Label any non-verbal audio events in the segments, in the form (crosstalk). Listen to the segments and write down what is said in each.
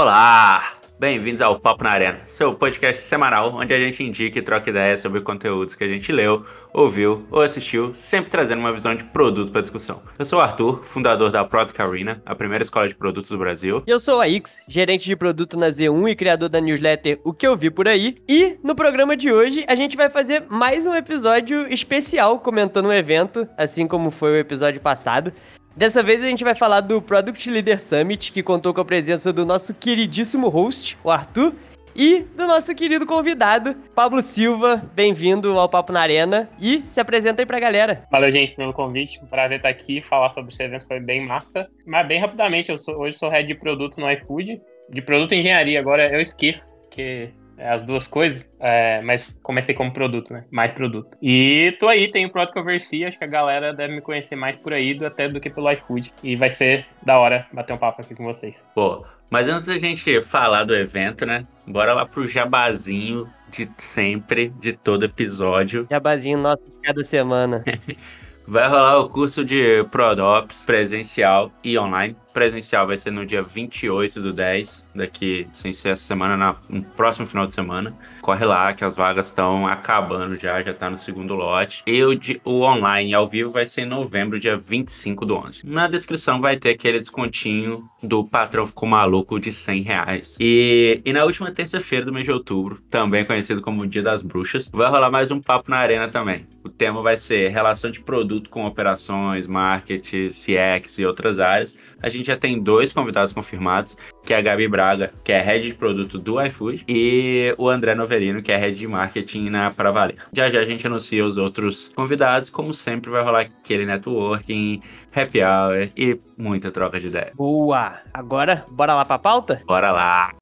Olá! Bem-vindos ao Papo na Arena, seu podcast semanal onde a gente indica e troca ideias sobre conteúdos que a gente leu, ouviu ou assistiu, sempre trazendo uma visão de produto para discussão. Eu sou o Arthur, fundador da Product Arena, a primeira escola de produtos do Brasil. Eu sou a Ix, gerente de produto na Z1 e criador da newsletter O Que Eu Vi Por Aí. E no programa de hoje a gente vai fazer mais um episódio especial comentando o um evento, assim como foi o episódio passado. Dessa vez a gente vai falar do Product Leader Summit, que contou com a presença do nosso queridíssimo host, o Arthur, e do nosso querido convidado, Pablo Silva. Bem-vindo ao Papo na Arena e se apresenta aí pra galera. Valeu, gente, pelo convite. Prazer estar aqui falar sobre esse evento, foi bem massa. Mas bem rapidamente, eu sou, hoje sou head de produto no iFood, de produto e engenharia. Agora eu esqueço, que é as duas coisas, é, mas comecei como produto, né? Mais produto. E tô aí, tenho o Product Oversea, acho que a galera deve me conhecer mais por aí do, até do que pelo iFood. E vai ser da hora bater um papo aqui com vocês. Pô, mas antes da gente falar do evento, né? Bora lá pro jabazinho de sempre, de todo episódio. Jabazinho nosso de cada semana. (laughs) Vai rolar o curso de ProdOps presencial e online. Presencial vai ser no dia 28 do 10, daqui, sem ser essa semana, na, no próximo final de semana. Corre lá, que as vagas estão acabando já, já tá no segundo lote. E o, o online ao vivo vai ser em novembro, dia 25 do 11. Na descrição vai ter aquele descontinho do patrão ficou maluco de 100 reais. E, e na última terça-feira do mês de outubro, também conhecido como Dia das Bruxas, vai rolar mais um papo na arena também. O tema vai ser relação de produto com operações, marketing, CX e outras áreas. A gente já tem dois convidados confirmados, que é a Gabi Braga, que é head de produto do iFood, e o André Noverino, que é head de marketing na Pra Valer. Já já a gente anuncia os outros convidados, como sempre vai rolar aquele networking, happy hour e muita troca de ideia. Boa! Agora, bora lá pra pauta? Bora lá!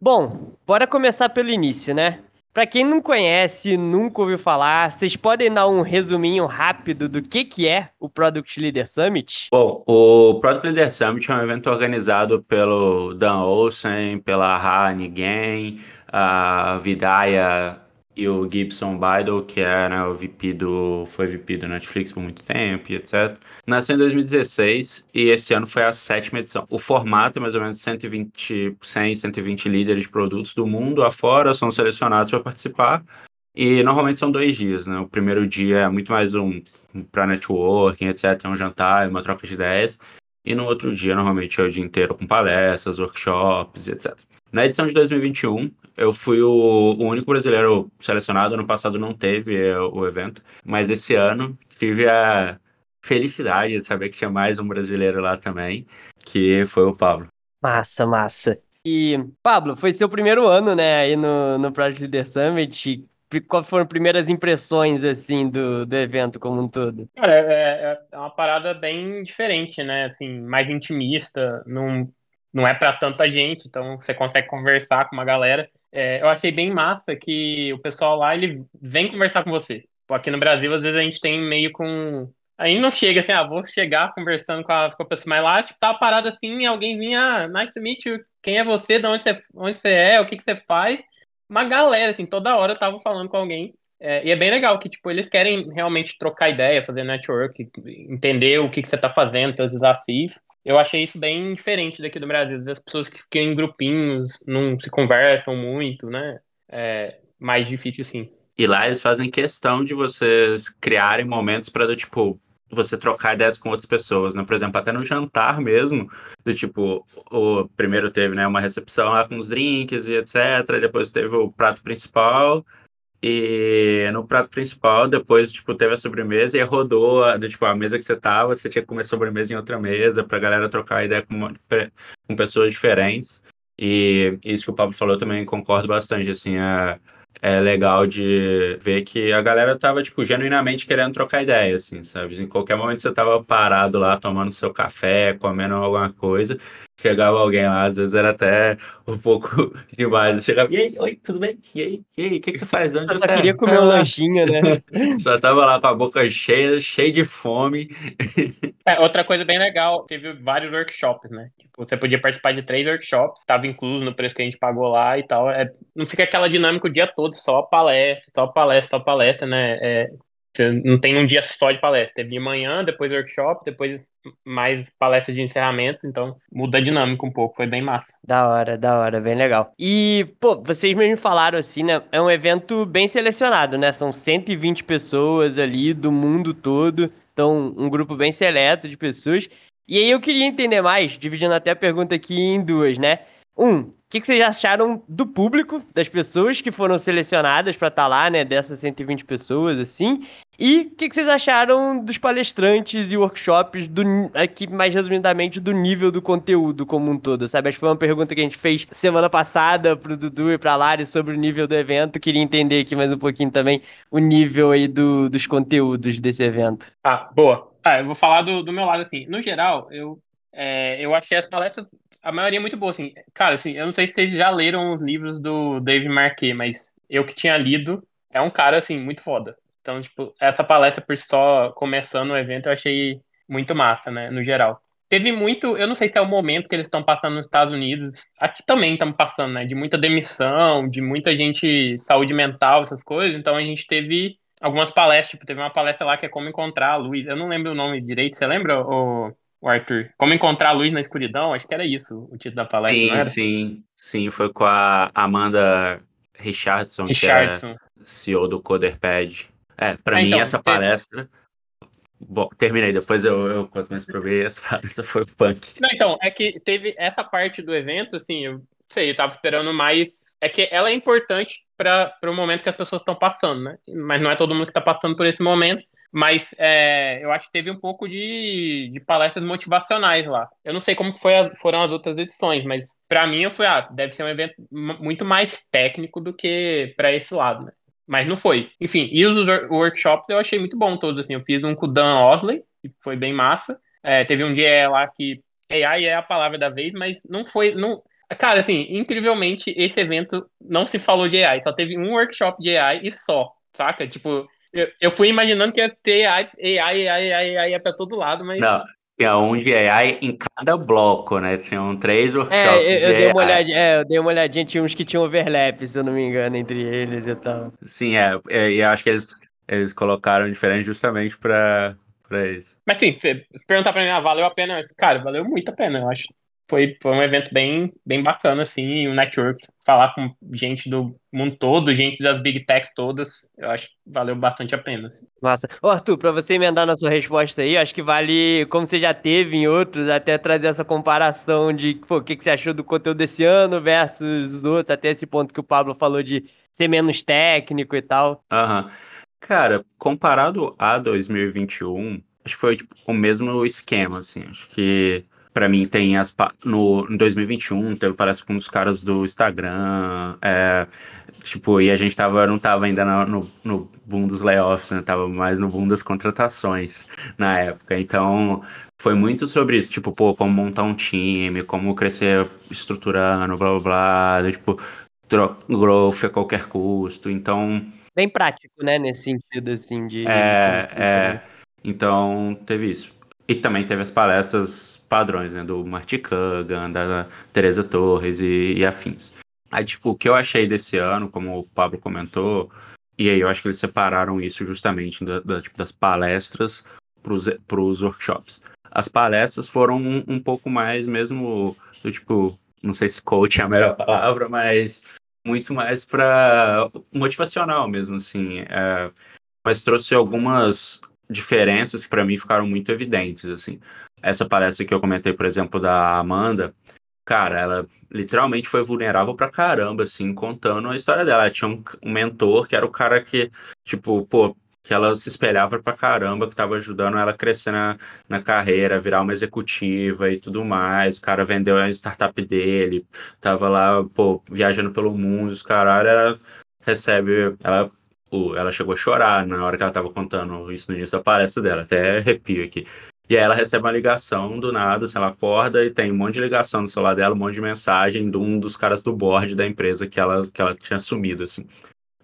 Bom, bora começar pelo início, né? Pra quem não conhece, nunca ouviu falar, vocês podem dar um resuminho rápido do que, que é o Product Leader Summit? Bom, o Product Leader Summit é um evento organizado pelo Dan Olsen, pela Ha Nigen, a Vidaya e o Gibson Bidle, que era o VP do. foi VP do Netflix por muito tempo e etc. Nasceu em 2016 e esse ano foi a sétima edição. O formato é mais ou menos 120, 100, 120 líderes de produtos do mundo afora são selecionados para participar. E normalmente são dois dias, né? O primeiro dia é muito mais um para networking, etc. É um jantar, uma troca de ideias. E no outro dia, normalmente, é o dia inteiro com palestras, workshops, etc. Na edição de 2021, eu fui o, o, único brasileiro selecionado. Ano passado não teve é, o evento, mas esse ano tive a felicidade de saber que tinha mais um brasileiro lá também, que foi o Pablo. Massa, massa. E, Pablo, foi seu primeiro ano, né, aí no, no Project Leader Summit. Quais foram as primeiras impressões, assim, do, do evento como um todo? Cara, é, é uma parada bem diferente, né? Assim, mais intimista, não, não é para tanta gente, então você consegue conversar com uma galera. É, eu achei bem massa que o pessoal lá, ele vem conversar com você. Aqui no Brasil, às vezes a gente tem meio com... Aí não chega assim, ah, vou chegar conversando com a, com a pessoa, mas lá, tipo, tá parado assim, alguém vinha, ah, nice to meet you, quem é você, de onde você, onde você é, o que, que você faz. Uma galera, assim, toda hora eu tava falando com alguém. É, e é bem legal que, tipo, eles querem realmente trocar ideia, fazer network, entender o que, que você tá fazendo, seus desafios. Eu achei isso bem diferente daqui do Brasil. As pessoas que ficam em grupinhos, não se conversam muito, né? É mais difícil sim. E lá eles fazem questão de vocês criarem momentos para, tipo, você trocar ideias com outras pessoas, né? Por exemplo, até no jantar mesmo, do tipo, o primeiro teve, né, uma recepção lá com os drinks e etc, depois teve o prato principal, e no prato principal, depois, tipo, teve a sobremesa e rodou, a, tipo, a mesa que você tava, você tinha que comer sobremesa em outra mesa pra galera trocar ideia com, com pessoas diferentes. E isso que o Pablo falou também concordo bastante, assim, é, é legal de ver que a galera tava, tipo, genuinamente querendo trocar ideia, assim, sabe? Em qualquer momento você tava parado lá, tomando seu café, comendo alguma coisa, chegava alguém lá, às vezes era até um pouco (laughs) demais. Chegava, e aí, oi, tudo bem? E aí, e aí, o que, que você faz? De onde Eu você só é?" queria comer um lanchinho, né? (laughs) Só tava lá com a boca cheia, cheia de fome. (laughs) É, outra coisa bem legal, teve vários workshops, né? Tipo, você podia participar de três workshops, tava incluso no preço que a gente pagou lá e tal. É, não fica aquela dinâmica o dia todo, só palestra, só palestra, só palestra, né? É, Você não tem um dia só de palestra. Teve de manhã, depois workshop, depois mais palestra de encerramento. Então muda a dinâmica um pouco. Foi bem massa. Da hora, da hora, bem legal. E, pô, vocês mesmo falaram assim, né? É um evento bem selecionado, né? São 120 pessoas ali do mundo todo. Então, um grupo bem seleto de pessoas. E aí eu queria entender mais, dividindo até a pergunta aqui em duas, né? Um, que, que, vocês acharam do público, das pessoas que foram selecionadas para estar tá lá, né? Dessas 120 pessoas, assim. E o que, que, vocês acharam dos palestrantes e workshops, do, aqui mais resumidamente, do nível do conteúdo como um todo, sabe? Acho que foi uma pergunta que a gente fez semana passada pro Dudu e pra Lari sobre o nível do evento. Queria entender aqui mais um pouquinho também o nível aí do, dos conteúdos desse evento. Ah, boa. Ah, eu vou falar do, do meu lado, assim. No geral, eu, é, eu achei as palestras, a maioria muito boa, assim. Cara, assim, eu não sei se vocês já leram os livros do Dave Marquet, mas eu que tinha lido, é um cara, assim, muito foda. Então, tipo, essa palestra por só começando o evento eu achei muito massa, né, no geral. Teve muito, eu não sei se é o momento que eles estão passando nos Estados Unidos, aqui também estamos passando, né, de muita demissão, de muita gente, saúde mental, essas coisas, então a gente teve algumas palestras, tipo, teve uma palestra lá que é como encontrar a luz. Eu não lembro o nome direito, você lembra, o, o Arthur? Como encontrar a luz na escuridão? Acho que era isso o título da palestra, sim? Sim, sim, foi com a Amanda Richardson, Richardson. que é CEO do Coderpad. É, pra ah, mim então, essa palestra... Bom, terminei, depois eu, eu conto mais pra ver, essa palestra foi punk. Não, então, é que teve essa parte do evento, assim, eu sei, eu tava esperando mais. É que ela é importante para o momento que as pessoas estão passando, né? Mas não é todo mundo que está passando por esse momento. Mas é, eu acho que teve um pouco de, de palestras motivacionais lá. Eu não sei como foi a, foram as outras edições, mas para mim eu fui, ah, deve ser um evento muito mais técnico do que para esse lado, né? Mas não foi. Enfim, e os workshops eu achei muito bom todos, assim. Eu fiz um com o Dan Osley, que foi bem massa. É, teve um dia lá que AI é a palavra da vez, mas não foi. Não, Cara, assim, incrivelmente, esse evento não se falou de AI, só teve um workshop de AI e só, saca? Tipo, eu, eu fui imaginando que ia ter AI, AI, AI, AI, AI pra todo lado, mas. Não. Tinha um de AI em cada bloco, né? Tinham três workshops. É, eu, eu dei uma olhadinha, é, eu dei uma olhadinha, tinha uns que tinham overlap, se eu não me engano, entre eles e tal. Sim, é, é e acho que eles, eles colocaram diferente justamente pra, pra isso. Mas sim, perguntar pra mim, ah, valeu a pena? Cara, valeu muito a pena, eu acho foi, foi um evento bem, bem bacana, assim, o um network, falar com gente do mundo todo, gente das big techs todas, eu acho que valeu bastante a pena. Assim. Massa. Ô, Arthur, pra você emendar na sua resposta aí, acho que vale, como você já teve em outros, até trazer essa comparação de, pô, o que, que você achou do conteúdo desse ano versus os outros, até esse ponto que o Pablo falou de ser menos técnico e tal. Aham. Uhum. Cara, comparado a 2021, acho que foi tipo, o mesmo esquema, assim, acho que para mim tem as no em 2021 teve parece com um dos caras do Instagram é, tipo e a gente tava não tava ainda no, no, no, boom dos layoffs né tava mais no boom das contratações na época. Então foi muito sobre isso tipo pô como montar um time como crescer estruturando blá blá blá tipo growth a qualquer custo. Então bem prático né nesse sentido assim de é, é. então teve isso e também teve as palestras padrões, né? Do Marty Kagan, da Teresa Torres e, e afins. Aí, tipo, o que eu achei desse ano, como o Pablo comentou, e aí eu acho que eles separaram isso justamente da, da tipo, das palestras para os workshops. As palestras foram um, um, pouco mais mesmo do tipo, não sei se coach é a melhor palavra, mas muito mais para motivacional mesmo, assim. É, mas trouxe algumas diferenças que para mim ficaram muito evidentes, assim. Essa palestra que eu comentei, por exemplo, da Amanda, cara, ela literalmente foi vulnerável pra caramba, assim, contando a história dela. Ela tinha um, um mentor que era o cara que, tipo, pô, que ela se espelhava pra caramba, que tava ajudando ela a crescer na, na carreira, virar uma executiva e tudo mais. O cara vendeu a startup dele, tava lá, pô, viajando pelo mundo, os caralho, ela recebe, ela ela chegou a chorar na hora que ela estava contando isso no início da palestra dela, até arrepio aqui. E aí ela recebe uma ligação do nada, assim, ela acorda e tem um monte de ligação no celular dela, um monte de mensagem de um dos caras do board da empresa que ela, que ela tinha assumido, assim.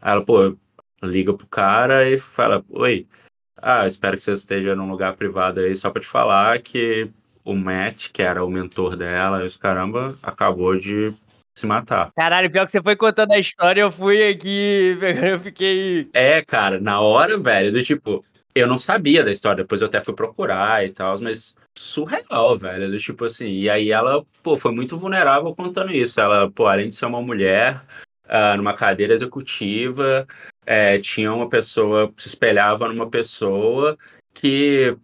Aí ela, pô, liga pro cara e fala, oi, ah, espero que você esteja num lugar privado aí, só pra te falar que o Matt, que era o mentor dela, os caramba, acabou de se matar. Caralho, pior que você foi contando a história, eu fui aqui, (laughs) eu fiquei. É, cara, na hora, velho, do tipo, eu não sabia da história, depois eu até fui procurar e tal, mas surreal, velho. Do tipo assim, e aí ela, pô, foi muito vulnerável contando isso. Ela, pô, além de ser uma mulher, uh, numa cadeira executiva, é, tinha uma pessoa, se espelhava numa pessoa que.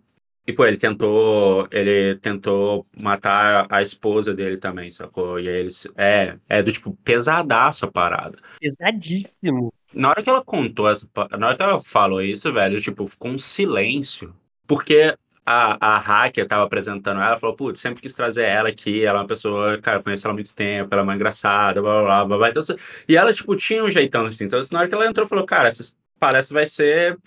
E, pô, ele tentou. Ele tentou matar a esposa dele também, sacou? E aí eles. É, é do tipo, pesadaço a parada. Pesadíssimo. Na hora que ela contou essa. Na hora que ela falou isso, velho, tipo, ficou um silêncio. Porque a, a hacker tava apresentando ela, falou, putz, sempre quis trazer ela aqui, ela é uma pessoa, cara, conheço ela há muito tempo, ela é uma engraçada, blá, blá, blá, blá. Então, e ela, tipo, tinha um jeitão, assim. Então, na hora que ela entrou, falou, cara, essa palestra vai ser...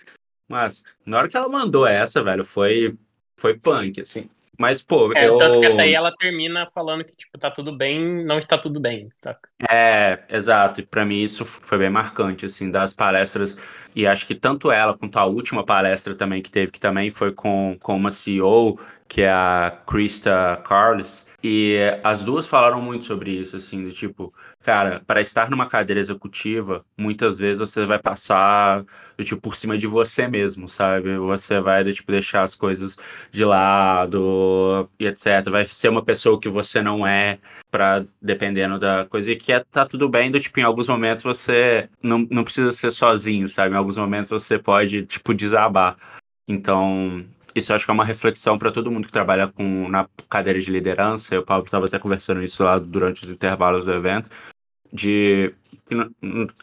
Mas, na hora que ela mandou essa, velho, foi, foi punk, assim. Mas, pô, é, eu... Tanto que essa aí ela termina falando que, tipo, tá tudo bem, não está tudo bem, saca? É, exato. E pra mim isso foi bem marcante, assim, das palestras. E acho que tanto ela quanto a última palestra também que teve, que também foi com, com uma CEO, que é a Krista Carles, e as duas falaram muito sobre isso, assim, do tipo, cara, para estar numa cadeira executiva, muitas vezes você vai passar, do tipo, por cima de você mesmo, sabe? Você vai, do tipo, deixar as coisas de lado e etc. Vai ser uma pessoa que você não é, para dependendo da coisa, e que é, tá tudo bem, do tipo, em alguns momentos você não, não precisa ser sozinho, sabe? Em alguns momentos você pode, tipo, desabar. Então, isso acho que é uma reflexão para todo mundo que trabalha com na cadeira de liderança. Eu, Paulo, estava até conversando isso lá durante os intervalos do evento. De.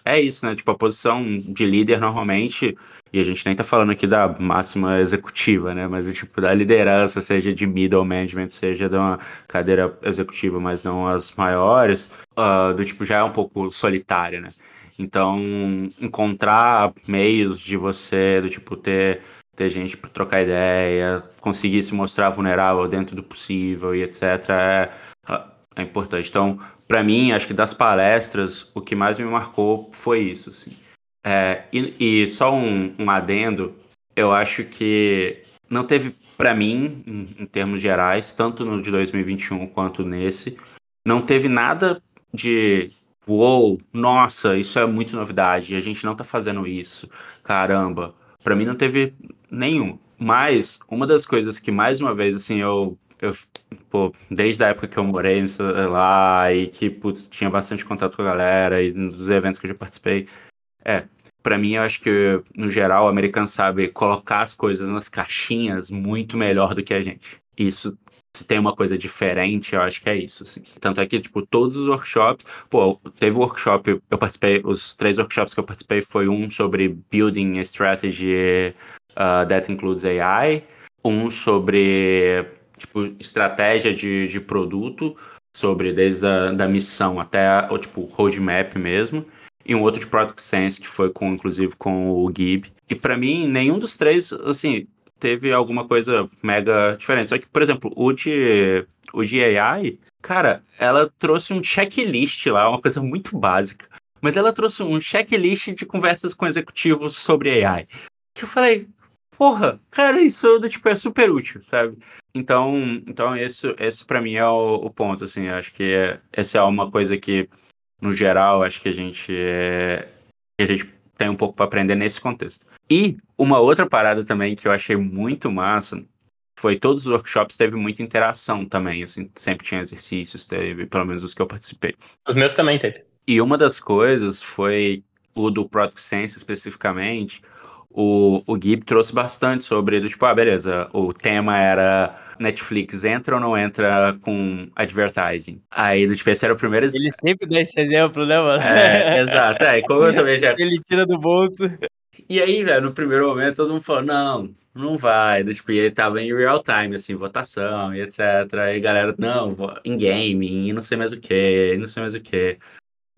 É isso, né? Tipo, a posição de líder normalmente. E a gente nem tá falando aqui da máxima executiva, né? Mas, tipo, da liderança, seja de middle management, seja de uma cadeira executiva, mas não as maiores, uh, do tipo, já é um pouco solitária, né? Então, encontrar meios de você, do tipo, ter ter gente para trocar ideia, conseguir se mostrar vulnerável dentro do possível e etc. é, é importante. Então, para mim, acho que das palestras, o que mais me marcou foi isso. Assim. É, e, e, só um, um, adendo, eu acho que não teve, para mim, em, em termos gerais, tanto no de 2021 quanto nesse, não teve nada de uou, nossa, isso é muito novidade, a gente não tá fazendo isso, caramba. Para mim não teve nenhum. Mas uma das coisas que mais uma vez assim eu eu pô, desde a época que eu morei lá e que putz, tinha bastante contato com a galera e nos eventos que eu já participei, é, para mim eu acho que no geral o americano sabe colocar as coisas nas caixinhas muito melhor do que a gente. Isso se tem uma coisa diferente, eu acho que é isso, assim. Tanto é que, tipo, todos os workshops... Pô, teve workshop, eu participei, os três workshops que eu participei foi um sobre Building Strategy uh, That Includes AI, um sobre, tipo, estratégia de, de produto, sobre desde a da missão até, o tipo, roadmap mesmo, e um outro de Product Sense, que foi com, inclusive, com o Gib. E para mim, nenhum dos três, assim, teve alguma coisa mega diferente. Só que, por exemplo, o de, o de AI, cara, ela trouxe um checklist lá, uma coisa muito básica. Mas ela trouxe um checklist de conversas com executivos sobre AI. Que eu falei, porra, cara, isso tipo, é super útil, sabe? Então, então esse, esse para mim é o, o, ponto, assim, acho que é, essa é uma coisa que, no geral, acho que a gente é, a gente tem um pouco para aprender nesse contexto. E uma outra parada também que eu achei muito massa foi todos os workshops teve muita interação também, assim, sempre tinha exercícios, teve, pelo menos os que eu participei. Os meus também teve. E uma das coisas foi o do Product Sense especificamente, o, o Gib trouxe bastante sobre, do, tipo, ah, beleza, o tema era Netflix entra ou não entra com advertising? Aí, do tipo, esse era o primeiro... Ele sempre dá esse exemplo, né, mano? É, exato, é, como eu (laughs) também já... Ele tira do bolso. E aí, velho, no primeiro momento todo mundo falou, não, não vai. Do, tipo, e ele tava em real time, assim, votação e etc. Aí galera, não, em game, e não sei mais o que, não sei mais o que.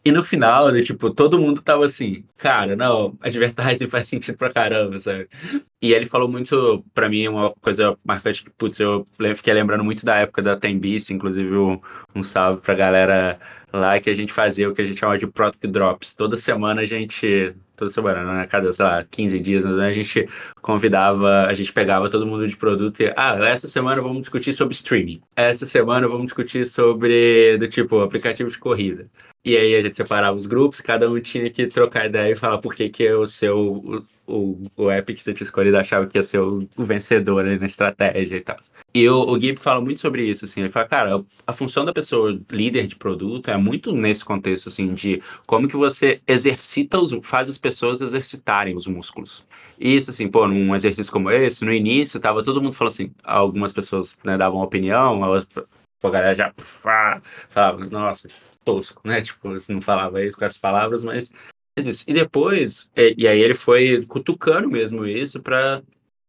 E no final, né, tipo, todo mundo tava assim, cara, não, advertising (laughs) faz sentido pra caramba, sabe? E ele falou muito, pra mim, uma coisa marcante que, putz, eu fiquei lembrando muito da época da Tembice, inclusive um, um salve pra galera lá que a gente fazia o que a gente chama de Product Drops. Toda semana a gente, toda semana, né, cada, sei lá, 15 dias, né, a gente convidava, a gente pegava todo mundo de produto e, ah, essa semana vamos discutir sobre streaming. Essa semana vamos discutir sobre, do tipo, aplicativo de corrida. E aí a gente separava os grupos, cada um tinha que trocar ideia e falar por que, que o seu o, o app que você tinha escolhido achava que ia ser o, o vencedor na estratégia e tal. E o, o Gib fala muito sobre isso, assim, ele fala, cara, a função da pessoa líder de produto é muito nesse contexto, assim, de como que você exercita, os, faz as pessoas exercitarem os músculos. E isso, assim, pô, num exercício como esse, no início, tava todo mundo falando assim, algumas pessoas né, davam opinião, a galera já falava, nossa, tosco, né? Tipo, não falava isso com as palavras, mas e depois, e, e aí ele foi cutucando mesmo isso pra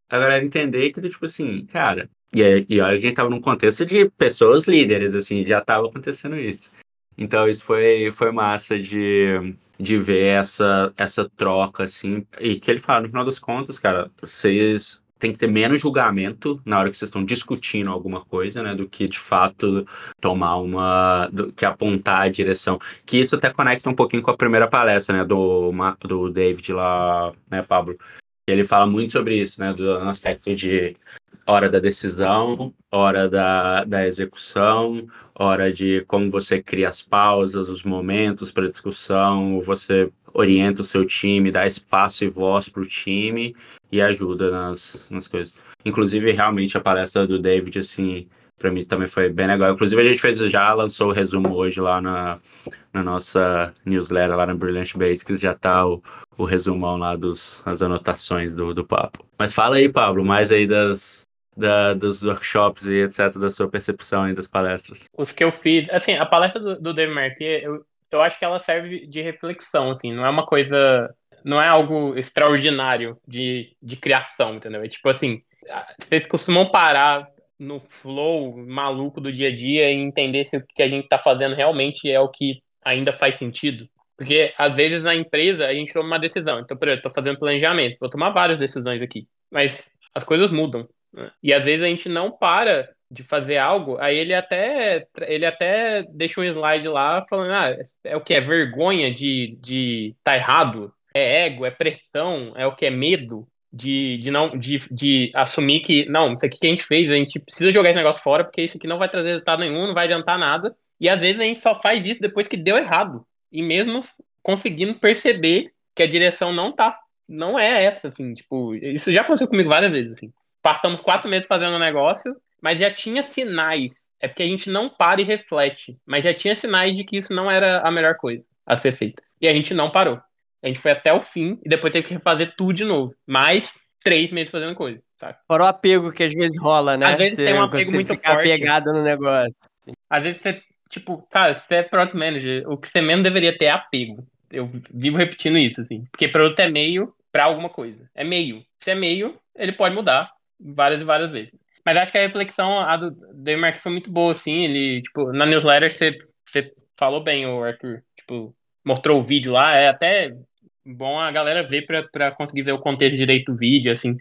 a galera entender que, tipo assim, cara, e, e a gente tava num contexto de pessoas líderes, assim, já tava acontecendo isso. Então isso foi, foi massa de, de ver essa, essa troca, assim, e que ele fala, no final das contas, cara, vocês tem que ter menos julgamento na hora que vocês estão discutindo alguma coisa, né, do que de fato tomar uma, do, que apontar a direção. Que isso até conecta um pouquinho com a primeira palestra, né, do, do David lá, né, Pablo. Ele fala muito sobre isso, né, do aspecto de hora da decisão, hora da, da execução, hora de como você cria as pausas, os momentos para discussão, você orienta o seu time, dá espaço e voz para o time e ajuda nas, nas coisas. Inclusive, realmente, a palestra do David, assim, para mim também foi bem legal. Inclusive, a gente fez, já lançou o resumo hoje lá na, na nossa newsletter, lá na Brilliant Basics, já tá o, o resumão lá dos as anotações do, do papo. Mas fala aí, Pablo, mais aí das, da, dos workshops e etc, da sua percepção aí das palestras. Os que eu fiz, assim, a palestra do, do Dave Marquet, eu, eu acho que ela serve de reflexão, assim, não é uma coisa não é algo extraordinário de, de criação, entendeu? É tipo assim, vocês costumam parar no flow maluco do dia a dia e entender se o que a gente está fazendo realmente é o que ainda faz sentido. Porque às vezes na empresa a gente toma uma decisão. Então, por exemplo, estou fazendo planejamento, vou tomar várias decisões aqui. Mas as coisas mudam. Né? E às vezes a gente não para de fazer algo, aí ele até ele até deixa um slide lá falando, ah, é o que? É vergonha de, de tá errado? É ego, é pressão, é o que é medo de, de não de, de assumir que não, isso aqui que a gente fez, a gente precisa jogar esse negócio fora porque isso aqui não vai trazer resultado nenhum, não vai adiantar nada. E às vezes a gente só faz isso depois que deu errado. E mesmo conseguindo perceber que a direção não tá não é essa, assim, tipo, isso já aconteceu comigo várias vezes, assim. Passamos quatro meses fazendo o negócio, mas já tinha sinais. É porque a gente não para e reflete, mas já tinha sinais de que isso não era a melhor coisa a ser feita. E a gente não parou. A gente foi até o fim e depois teve que refazer tudo de novo. Mais três meses fazendo coisa, sabe? Fora o apego que às vezes rola, né? Às vezes você, tem um apego muito ficar forte. apegado no negócio. Às vezes você, tipo, cara, você é product manager, o que você menos deveria ter é apego. Eu vivo repetindo isso, assim. Porque produto é meio para alguma coisa. É meio. Se é meio, ele pode mudar várias e várias vezes. Mas acho que a reflexão a do Demark foi muito boa, assim. Ele, tipo, na newsletter você, você falou bem, o Arthur. Tipo, mostrou o vídeo lá. É até bom a galera ver pra, pra conseguir ver o contexto direito do vídeo, assim.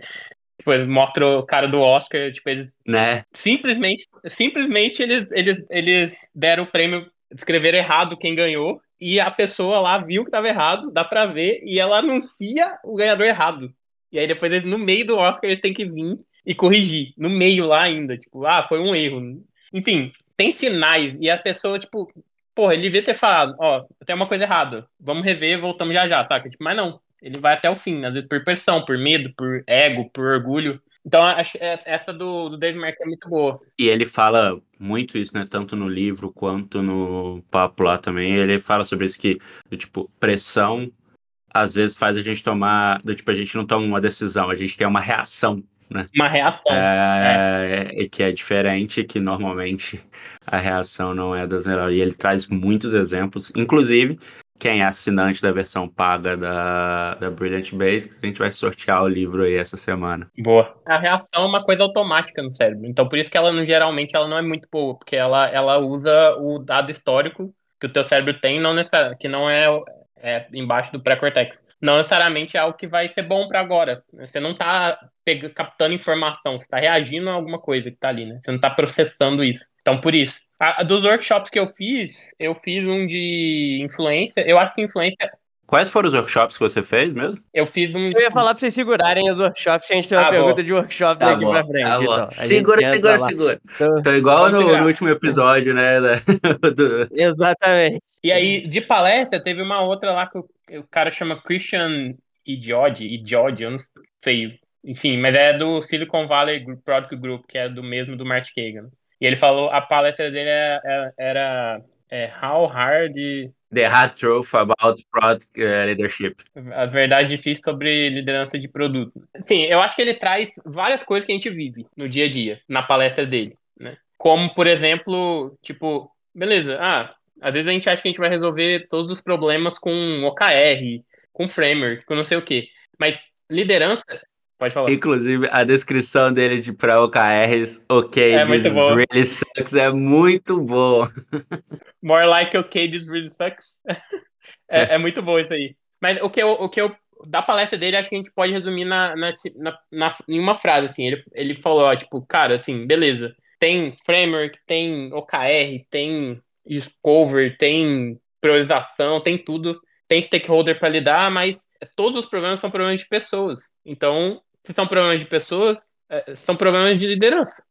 Tipo, mostra o cara do Oscar, tipo, eles. Né? Simplesmente, simplesmente eles, eles, eles deram o prêmio, escreveram errado quem ganhou, e a pessoa lá viu que tava errado, dá pra ver, e ela anuncia o ganhador errado. E aí depois, ele, no meio do Oscar, ele tem que vir e corrigir. No meio lá ainda, tipo, ah, foi um erro. Enfim, tem sinais, e a pessoa, tipo, porra, ele devia ter falado, ó, tem uma coisa errada, vamos rever, voltamos já já, saca? Tipo, mas não, ele vai até o fim, às vezes por pressão, por medo, por ego, por orgulho. Então, acho é, essa do, do David Mark é muito boa. E ele fala muito isso, né? Tanto no livro quanto no papo lá também. Ele fala sobre isso que, tipo, pressão às vezes faz a gente tomar. Do, tipo, a gente não toma uma decisão, a gente tem uma reação né? Uma reação. É, é. Que é diferente, que normalmente a reação não é das melhores. E ele traz muitos exemplos, inclusive quem é assinante da versão paga da, da Brilliant Basics, a gente vai sortear o livro aí essa semana. Boa. A reação é uma coisa automática no cérebro, então por isso que ela geralmente ela não é muito boa, porque ela, ela usa o dado histórico que o teu cérebro tem, não necessariamente, que não é é, embaixo do pré-cortex. Não necessariamente é algo que vai ser bom para agora. Você não está captando informação, você está reagindo a alguma coisa que está ali, né? Você não está processando isso. Então, por isso. A, dos workshops que eu fiz, eu fiz um de influência. Eu acho que influência Quais foram os workshops que você fez mesmo? Eu fiz um. Eu ia falar pra vocês segurarem os workshops, que a gente tem uma Tá bom. pergunta de workshop Tá daqui bom, pra frente. tá bom. então. Segura, segura, segura. Então, Então, igual no, no último episódio, né? da- (laughs) do- exatamente. E aí, de palestra, teve uma outra lá que o, o cara chama Christian Idiod, Idiod, eu não sei. Enfim, mas é do Silicon Valley Product Group, que é do mesmo do Mark Kagan. E ele falou, a palestra dele é- é- era, é, How Hard, The Hard Truth About Product eh, Leadership. as verdades difíceis sobre liderança de produto. Enfim, eu acho que ele traz várias coisas que a gente vive no dia a dia, na palestra dele, né? Como, por exemplo, tipo, beleza, ah, às vezes a gente acha que a gente vai resolver todos os problemas com OKR, com framework, com não sei o quê. Mas liderança, pode falar. Inclusive, a descrição dele de pra OKRs, ok, É this really sucks, é muito bom. (laughs) More like okay, this really sucks. (laughs) é, é muito bom isso aí. Mas o que eu, o que eu da palestra dele, acho que a gente pode resumir na, na, na- na- em uma frase, assim. Ele, ele falou, ó, tipo, cara, assim, beleza. Tem framework, tem OKR, tem Discover, tem priorização, tem tudo. Tem stakeholder para lidar, mas todos os problemas são problemas de pessoas. Então, se são problemas de pessoas, eh, são problemas de liderança.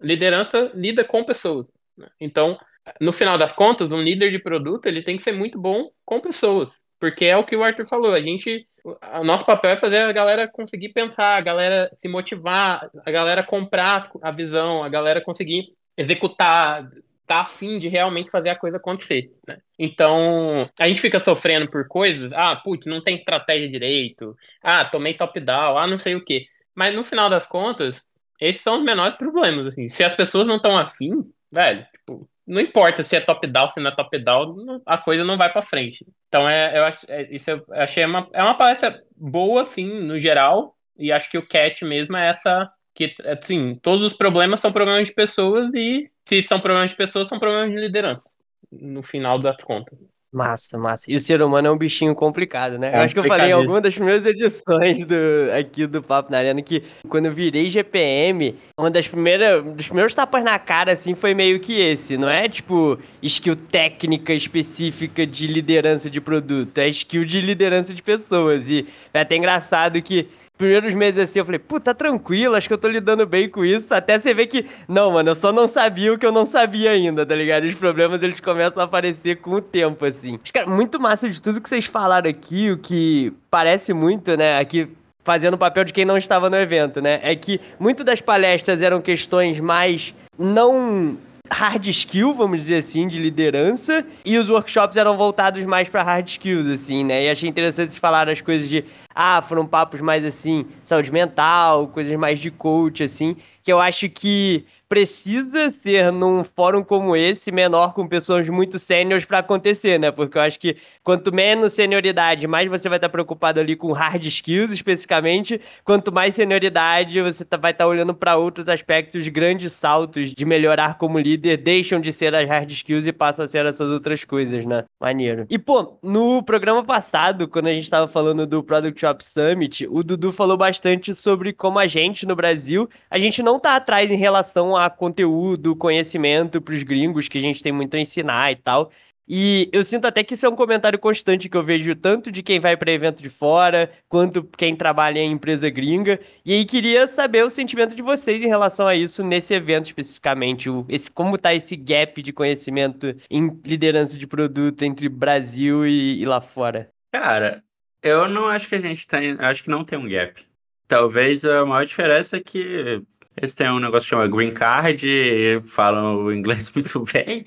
Liderança lida com pessoas. né? Então, no final das contas, um líder de produto ele tem que ser muito bom com pessoas, porque é o que o Arthur falou. A gente, o nosso papel é fazer a galera conseguir pensar, a galera se motivar, a galera comprar a visão, a galera conseguir executar, tá afim de realmente fazer a coisa acontecer. né? Então, a gente fica sofrendo por coisas, ah, putz, não tem estratégia direito, ah, tomei top-down, ah, não sei o quê. Mas no final das contas, esses são os menores problemas, assim. Se as pessoas não estão afim, velho, tipo, não importa se é top-down, se não é top-down, a coisa não vai pra frente. Então, é, eu acho, é, isso eu achei uma, é uma palestra boa, assim, no geral, e acho que o catch mesmo é essa, que, assim, todos os problemas são problemas de pessoas e se são problemas de pessoas, são problemas de liderança, no final das contas. Massa, massa. E o ser humano é um bichinho complicado, né? Eu acho que eu falei em alguma das primeiras edições do, aqui do Papo na Arena que quando eu virei GPM, uma das primeiras, um dos primeiros tapas na cara, assim, foi meio que esse. Não é, tipo, skill técnica específica de liderança de produto. É skill de liderança de pessoas. E é até engraçado que primeiros meses assim, eu falei, pô, tá tranquilo, acho que eu tô lidando bem com isso. Até você ver que, não, mano, eu só não sabia o que eu não sabia ainda, tá ligado? Os problemas eles começam a aparecer com o tempo, assim. Mas, cara, muito massa de tudo que vocês falaram aqui, o que parece muito, né, aqui fazendo o papel de quem não estava no evento, né? É que muito das palestras eram questões mais não hard skill, vamos dizer assim, de liderança, e os workshops eram voltados mais para hard skills, assim, né? E achei interessante vocês as coisas de, ah, foram papos mais assim, saúde mental, coisas mais de coach, assim, que eu acho que precisa ser num fórum como esse, menor com pessoas muito sêniores para acontecer, né? Porque eu acho que quanto menos senioridade, mais você vai estar preocupado ali com hard skills especificamente, quanto mais senioridade, você tá- vai estar olhando para outros aspectos, grandes saltos de melhorar como líder, deixam de ser as hard skills e passam a ser essas outras coisas, né? Maneiro. E, pô, no programa passado, quando a gente tava falando do Product Shop Summit, o Dudu falou bastante sobre como a gente, no Brasil, a gente não tá atrás em relação a conteúdo, conhecimento pros gringos, que a gente tem muito a ensinar e tal. E eu sinto até que isso é um comentário constante que eu vejo tanto de quem vai para evento de fora, quanto quem trabalha em empresa gringa. E aí queria saber o sentimento de vocês em relação a isso nesse evento especificamente, o, esse, como tá esse gap de conhecimento em liderança de produto entre Brasil e, e lá fora. Cara, eu não acho que a gente tem. Acho que não tem um gap. Talvez a maior diferença é que eles têm um negócio que chama Green Card, e falam o inglês (laughs) muito bem.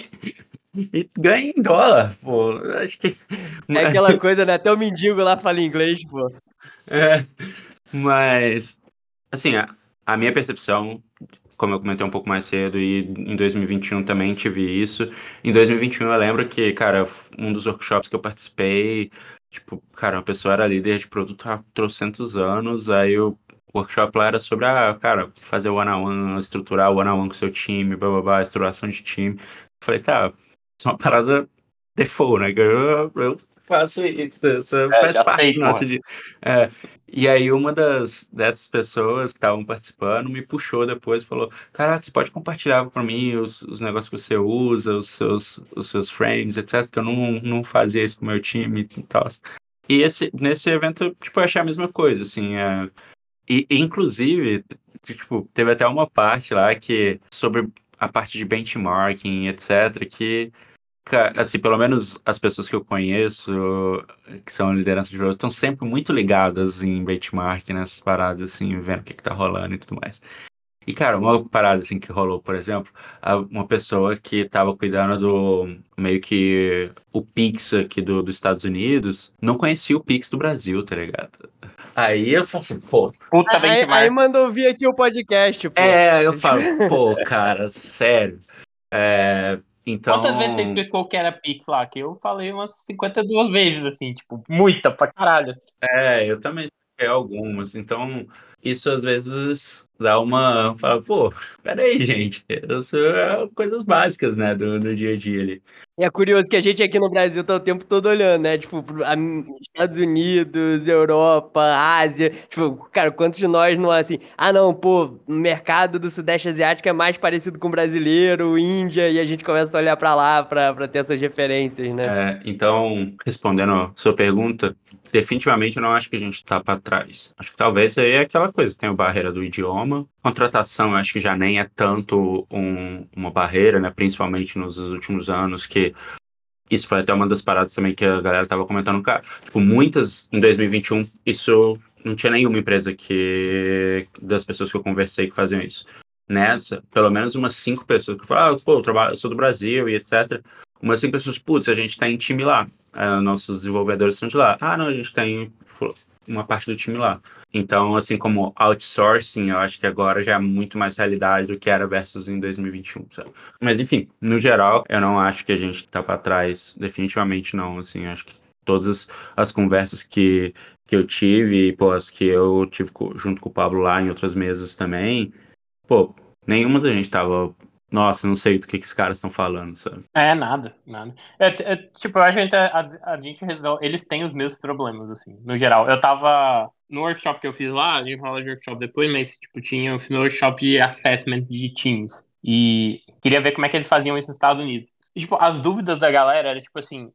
E ganham em dólar, pô. Acho que. É aquela coisa, né? Até o mendigo lá fala inglês, pô. É, mas, assim, a, a minha percepção, como eu comentei um pouco mais cedo, e em 2021 também tive isso. Em 2021 eu lembro que, cara, um dos workshops que eu participei, tipo, cara, uma pessoa era líder de produto há trocentos anos, aí o workshop lá era sobre, ah, cara, fazer o one-on-one, estruturar o one-on-one com seu time, blá, blá, blá, estruturação de time. Eu falei, tá, isso é uma parada default, né? Eu, eu faço isso, isso faz já parte sei, do nosso dia. É, e aí uma das dessas pessoas que estavam participando me puxou depois e falou, cara, você pode compartilhar para mim os, os negócios que você usa, os seus, os seus frames, etc, que eu não, não fazia isso com o meu time e tal. E esse, nesse evento, tipo, eu achei a mesma coisa, assim, é... e, inclusive, tipo, teve até uma parte lá que, sobre a parte de benchmarking, etc., que assim, pelo menos as pessoas que eu conheço, que são lideranças de produto, estão sempre muito ligadas em benchmark, nessas paradas, assim, vendo o que, que tá rolando e tudo mais. E, cara, uma parada assim que rolou, por exemplo, uma pessoa que tava cuidando do meio que o Pix aqui do, dos Estados Unidos não conhecia o Pix do Brasil, tá ligado? Aí eu falo assim, pô. Puta aí, aí mandou vir aqui o podcast, pô. É, eu falo, pô, cara, sério. É, então... Quantas vezes você explicou que era Pix lá? Que eu falei umas 52 vezes, assim, tipo, muita pra caralho. É, eu também expliquei algumas. Então, isso às vezes dá uma. Fala, pô, peraí, gente. Isso é coisas básicas, né, do, do dia a dia ali. E é curioso que a gente aqui no Brasil tá o tempo todo olhando, né? Tipo, Estados Unidos, Europa, Ásia. Tipo, cara, quantos de nós não é assim, ah não, pô, o mercado do Sudeste Asiático é mais parecido com o brasileiro, Índia, e a gente começa a olhar para lá para ter essas referências, né? É, então, respondendo a sua pergunta, definitivamente eu não acho que a gente está para trás. Acho que talvez aí é aquela coisa, tem a barreira do idioma. Contratação, acho que já nem é tanto um, uma barreira, né? Principalmente nos últimos anos, que isso foi até uma das paradas também que a galera tava comentando, cara. Tipo, muitas em 2021, isso não tinha nenhuma empresa que das pessoas que eu conversei que faziam isso. Nessa, pelo menos umas cinco pessoas que falaram, ah, pô, eu, trabalho, eu sou do Brasil e etc. Umas cinco pessoas, putz, a gente tá em time lá. Uh, nossos desenvolvedores são de lá. Ah, não, a gente tem uma parte do time lá. Então, assim como outsourcing, eu acho que agora já é muito mais realidade do que era versus em 2021, sabe? Mas, enfim, no geral, eu não acho que a gente tá para trás, definitivamente não, assim, acho que todas as conversas que, que eu tive, pô, as que eu tive junto com o Pablo lá em outras mesas também, pô, nenhuma da gente tava nossa, não sei do que, que esses caras estão falando, sabe? É, nada, nada. É, é, tipo, a gente, a, a, gente resolve, eles têm os mesmos problemas, assim, no geral. Eu tava no workshop que eu fiz lá, a gente fala de workshop depois, mas, tipo, tinha um workshop de assessment de teams. E queria ver como é que eles faziam isso nos Estados Unidos. E, tipo, as dúvidas da galera eram, tipo assim,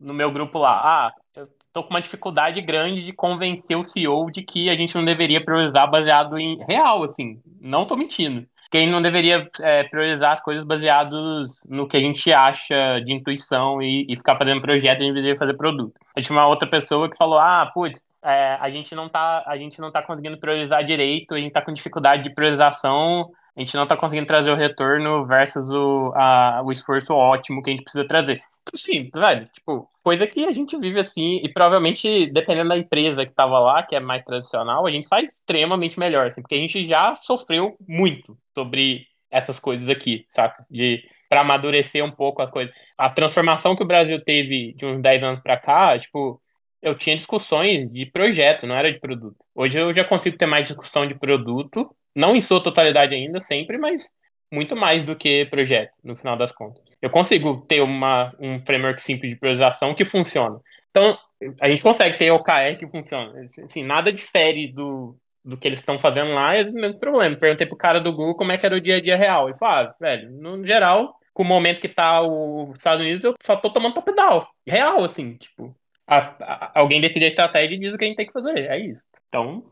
no meu grupo lá, ah, eu tô com uma dificuldade grande de convencer o CEO de que a gente não deveria priorizar baseado em real, assim, não tô mentindo quem não deveria é, priorizar as coisas baseadas no que a gente acha de intuição e, e ficar fazendo projeto, a gente deveria fazer produto. Gente tinha uma outra pessoa que falou, ah, putz, é, a gente não tá a gente não tá conseguindo priorizar direito, a gente tá com dificuldade de priorização, a gente não tá conseguindo trazer o retorno versus o, a, o esforço ótimo que a gente precisa trazer. Então, sim, velho, tipo, coisa que a gente vive assim, e provavelmente, dependendo da empresa que tava lá, que é mais tradicional, a gente faz extremamente melhor, assim, porque a gente já sofreu muito sobre essas coisas aqui, saca? De para amadurecer um pouco as coisas. A transformação que o Brasil teve de uns 10 anos para cá, tipo, eu tinha discussões de projeto, não era de produto. Hoje eu já consigo ter mais discussão de produto, não em sua totalidade ainda, sempre, mas muito mais do que projeto, no final das contas. Eu consigo ter uma, um framework simples de priorização que funciona. Então, a gente consegue ter OKR que funciona. Assim, nada difere do, do que eles estão fazendo lá, é o mesmo problema. Perguntei pro cara do Google como é que era o dia a dia real. Ele falou, ah, velho, no geral, com o momento que tá os Estados Unidos, eu só tô tomando top-down. Real, assim, tipo, a, a, alguém decide a estratégia e diz o que a gente tem que fazer. É isso. Então,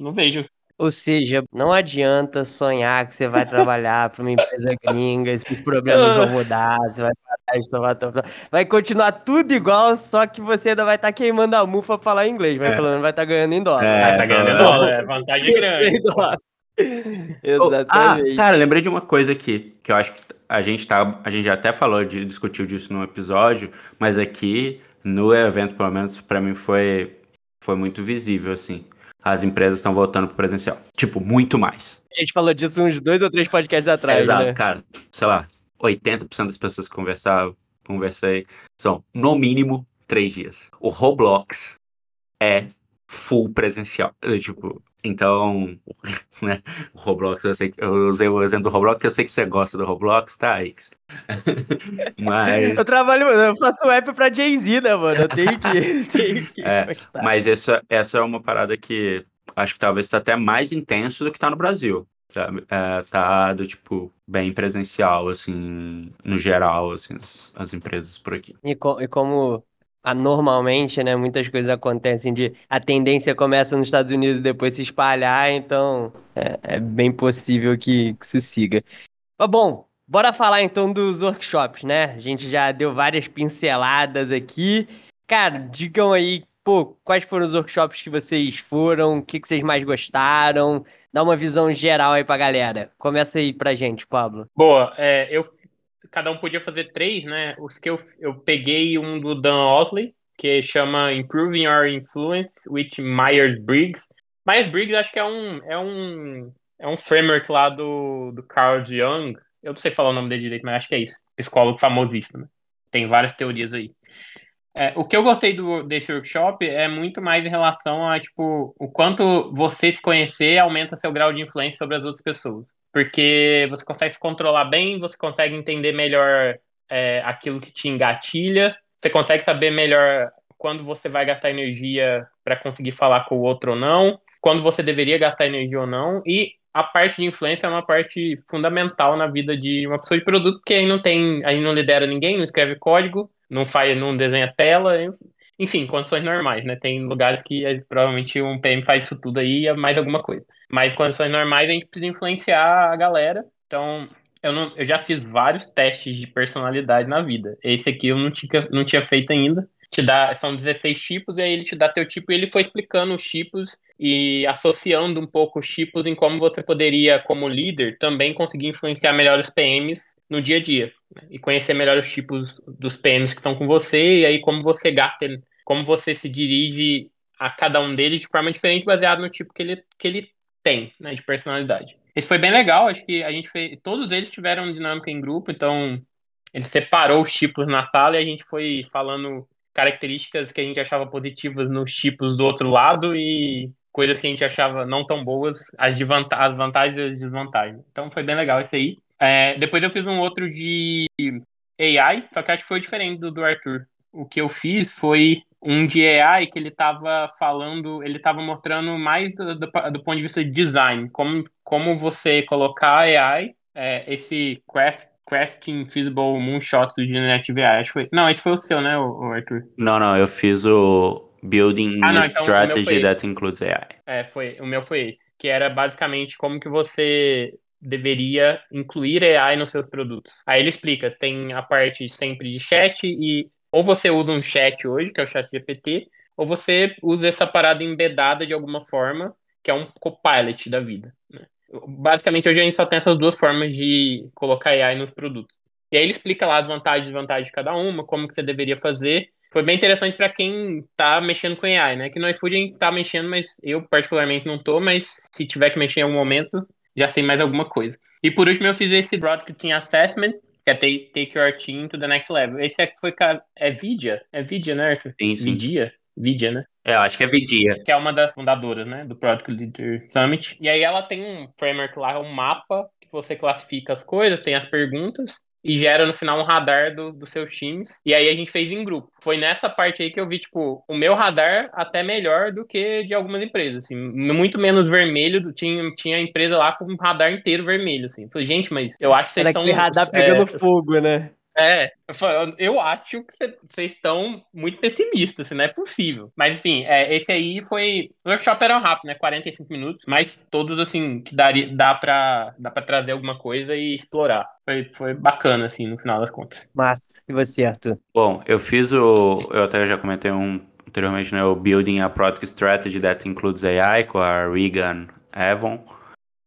não vejo ou seja, não adianta sonhar que você vai trabalhar para uma empresa gringa, esses problemas vão mudar, você vai parar de Vai continuar tudo igual, só que você ainda vai estar tá queimando a mufa pra falar inglês, mas é. pelo menos vai estar tá ganhando em dólar. É, vai estar tá ganhando em dólar, é vantagem grande. (laughs) Exatamente. Oh, ah, cara, lembrei de uma coisa aqui, que eu acho que a gente tá. A gente já até falou, de, discutiu disso no episódio, mas aqui no evento, pelo menos, para mim foi, foi muito visível, assim as empresas estão voltando pro presencial. Tipo, muito mais. A gente falou disso uns dois ou três podcasts atrás. Exato, né? cara. Sei lá, 80% das pessoas que conversavam, conversei são, no mínimo, três dias. O Roblox é full presencial. Tipo, então, (laughs) né, o Roblox, eu sei que eu usei o exemplo do Roblox, que eu sei que você gosta do Roblox, tá, Ix? (laughs) mas... Eu trabalho, eu faço app pra Jay-Z, né, mano? Eu tenho que, (laughs) tenho que é, Mas essa, essa é uma parada que acho que talvez tá até mais intenso do que tá no Brasil. Sabe? É, tá do tipo bem presencial, assim, no geral, assim, as, as empresas por aqui. E, co e como anormalmente, né? Muitas coisas acontecem de a tendência começa nos Estados Unidos e depois se espalhar, então é, é bem possível que, que se siga. Mas bom, bora falar então dos workshops, né? A gente já deu várias pinceladas aqui. Cara, digam aí, pô, quais foram os workshops que vocês foram, o que, que vocês mais gostaram? Dá uma visão geral aí pra galera. Começa aí pra gente, Pablo. Boa, é, eu cada um podia fazer três, né? Os que eu, eu peguei um do Dan Osley, que chama Improving Our Influence with Myers-Briggs. Myers-Briggs acho que é um, é um, é um framework lá do, do Carl Jung. Eu não sei falar o nome dele direito, mas acho que é isso. Psicólogo famosíssimo, né? Tem várias teorias aí. É, o que eu gostei do, desse workshop é muito mais em relação a, tipo, o quanto você se conhecer aumenta seu grau de influência sobre as outras pessoas. Porque você consegue se controlar bem, você consegue entender melhor é, aquilo que te engatilha, você consegue saber melhor quando você vai gastar energia para conseguir falar com o outro ou não, quando você deveria gastar energia ou não, e a parte de influência é uma parte fundamental na vida de uma pessoa de produto, porque aí não tem, aí não lidera ninguém, não escreve código, não faz, não desenha tela, enfim, condições normais, né? Tem lugares que é, provavelmente um PM faz isso tudo aí e mais alguma coisa. Mas condições normais a gente precisa influenciar a galera. Então, eu, não, eu já fiz vários testes de personalidade na vida. Esse aqui eu não tinha, não tinha feito ainda. Te dá, são 16 tipos, e aí ele te dá teu tipo, e ele foi explicando os tipos e associando um pouco os tipos em como você poderia, como líder, também conseguir influenciar melhor os PMs no dia a dia. Né? E conhecer melhor os tipos dos PMs que estão com você, e aí como você gasta, como você se dirige a cada um deles de forma diferente, baseado no tipo que ele, que ele tem, né, de personalidade. Esse foi bem legal, acho que a gente fez. Todos eles tiveram dinâmica em grupo, então ele separou os tipos na sala e a gente foi falando características que a gente achava positivas nos tipos do outro lado e coisas que a gente achava não tão boas, as, de as vantagens e as desvantagens. Então foi bem legal isso aí. É, depois eu fiz um outro de AI, só que acho que foi diferente do do Arthur. O que eu fiz foi um de AI que ele estava falando, ele estava mostrando mais do, do, do, ponto de vista de design, como, como você colocar AI, é, esse craft, Crafting Feasible Moonshot do Generative AI. Acho que foi, não, esse foi o seu, né, Arthur? Não, não, eu fiz o Building ah, não, então Strategy that includes AI. É, foi, o meu foi esse, que era basicamente como que você deveria incluir AI nos seus produtos. Aí ele explica, tem a parte sempre de chat e ou você usa um chat hoje, que é o chat GPT, ou você usa essa parada embedada de alguma forma, que é um copilot da vida. Né? Basicamente, hoje a gente só tem essas duas formas de colocar AI nos produtos. E aí ele explica lá as vantagens e desvantagens de cada uma, como que você deveria fazer. Foi bem interessante para quem tá mexendo com AI, né? Que no iFood a gente tá mexendo, mas eu particularmente não tô, mas se tiver que mexer em algum momento, já sei mais alguma coisa. E por último eu fiz esse Broadcasting Assessment, que é take, take Your Team to the Next Level. Esse aqui foi. É Vidia? É Vidia, né, Arthur? Sim, sim. Vidia? Vidia, né? É, acho que é Vidia. Que é uma das fundadoras, né, do Product Leader Summit. E aí ela tem um framework lá, um mapa que você classifica as coisas, tem as perguntas, e gera no final um radar do, dos seus times. E aí a gente fez em grupo. Foi nessa parte aí que eu vi, tipo, o meu radar até melhor do que de algumas empresas, assim. Muito menos vermelho, tinha, tinha empresa lá com um radar inteiro vermelho, assim. falei, gente, mas eu acho que vocês estão... radar pegando é, fogo, né? É, eu acho que vocês estão muito pessimistas, assim, não é possível. Mas enfim, é, esse aí foi. O workshop era rápido, né? 45 minutos, mas todos assim, que daria, dá, pra, dá pra trazer alguma coisa e explorar. Foi, foi bacana, assim, no final das contas. Mas, e você, Arthur? Bom, eu fiz o. Eu até já comentei um anteriormente, né? O Building a Product Strategy that Includes AI com a Regan Evon.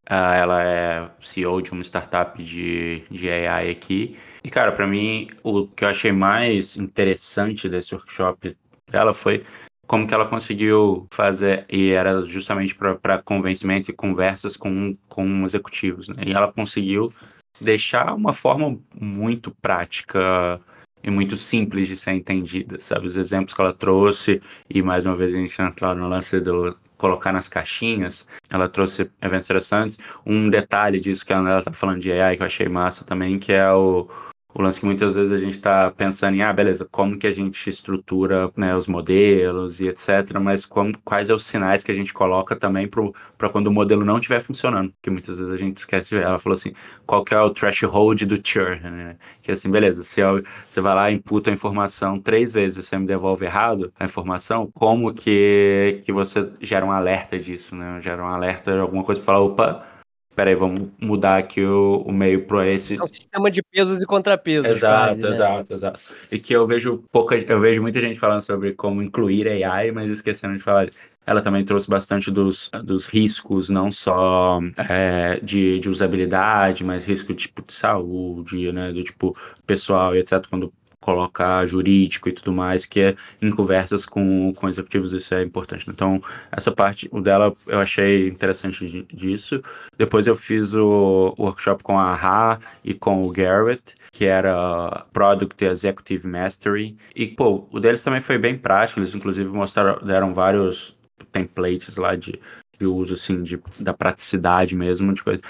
Uh, ela é CEO de uma startup de, de AI aqui. E, cara, para mim, o que eu achei mais interessante desse workshop dela foi como que ela conseguiu fazer, e era justamente para convencimento e conversas com, com executivos, né? E ela conseguiu deixar uma forma muito prática e muito simples de ser entendida, sabe? Os exemplos que ela trouxe, e mais uma vez a gente entra no lance do colocar nas caixinhas. Ela trouxe eventos interessantes. Um detalhe disso que ela está falando de AI que eu achei massa também, que é o, o lance que muitas vezes a gente está pensando em, ah, beleza, como que a gente estrutura né, os modelos e etc, mas como, quais são os sinais que a gente coloca também para quando o modelo não estiver funcionando, que muitas vezes a gente esquece, ela falou assim, qual que é o threshold do churn, né? Que assim, beleza, se eu, você vai lá, imputa a informação três vezes você me devolve errado a informação, como que, que você gera um alerta disso, né? Gera um alerta, alguma coisa para falar, opa, peraí, vamos mudar aqui o, o meio para esse. É um sistema de pesos e contrapesos. Exato, quase, né? exato, exato. E que eu vejo pouca, eu vejo muita gente falando sobre como incluir AI, mas esquecendo de falar. Ela também trouxe bastante dos, dos riscos, não só é, de, de usabilidade, mas risco tipo de saúde, né? Do tipo pessoal e etc. Quando colocar jurídico e tudo mais, que é em conversas com, com executivos, isso é importante. Então, essa parte o dela eu achei interessante disso. Depois eu fiz o, o workshop com a Ha e com o Garrett, que era Product Executive Mastery. E, pô, o deles também foi bem prático, eles inclusive mostraram, deram vários templates lá de, de uso, assim, de, da praticidade mesmo, de coisa.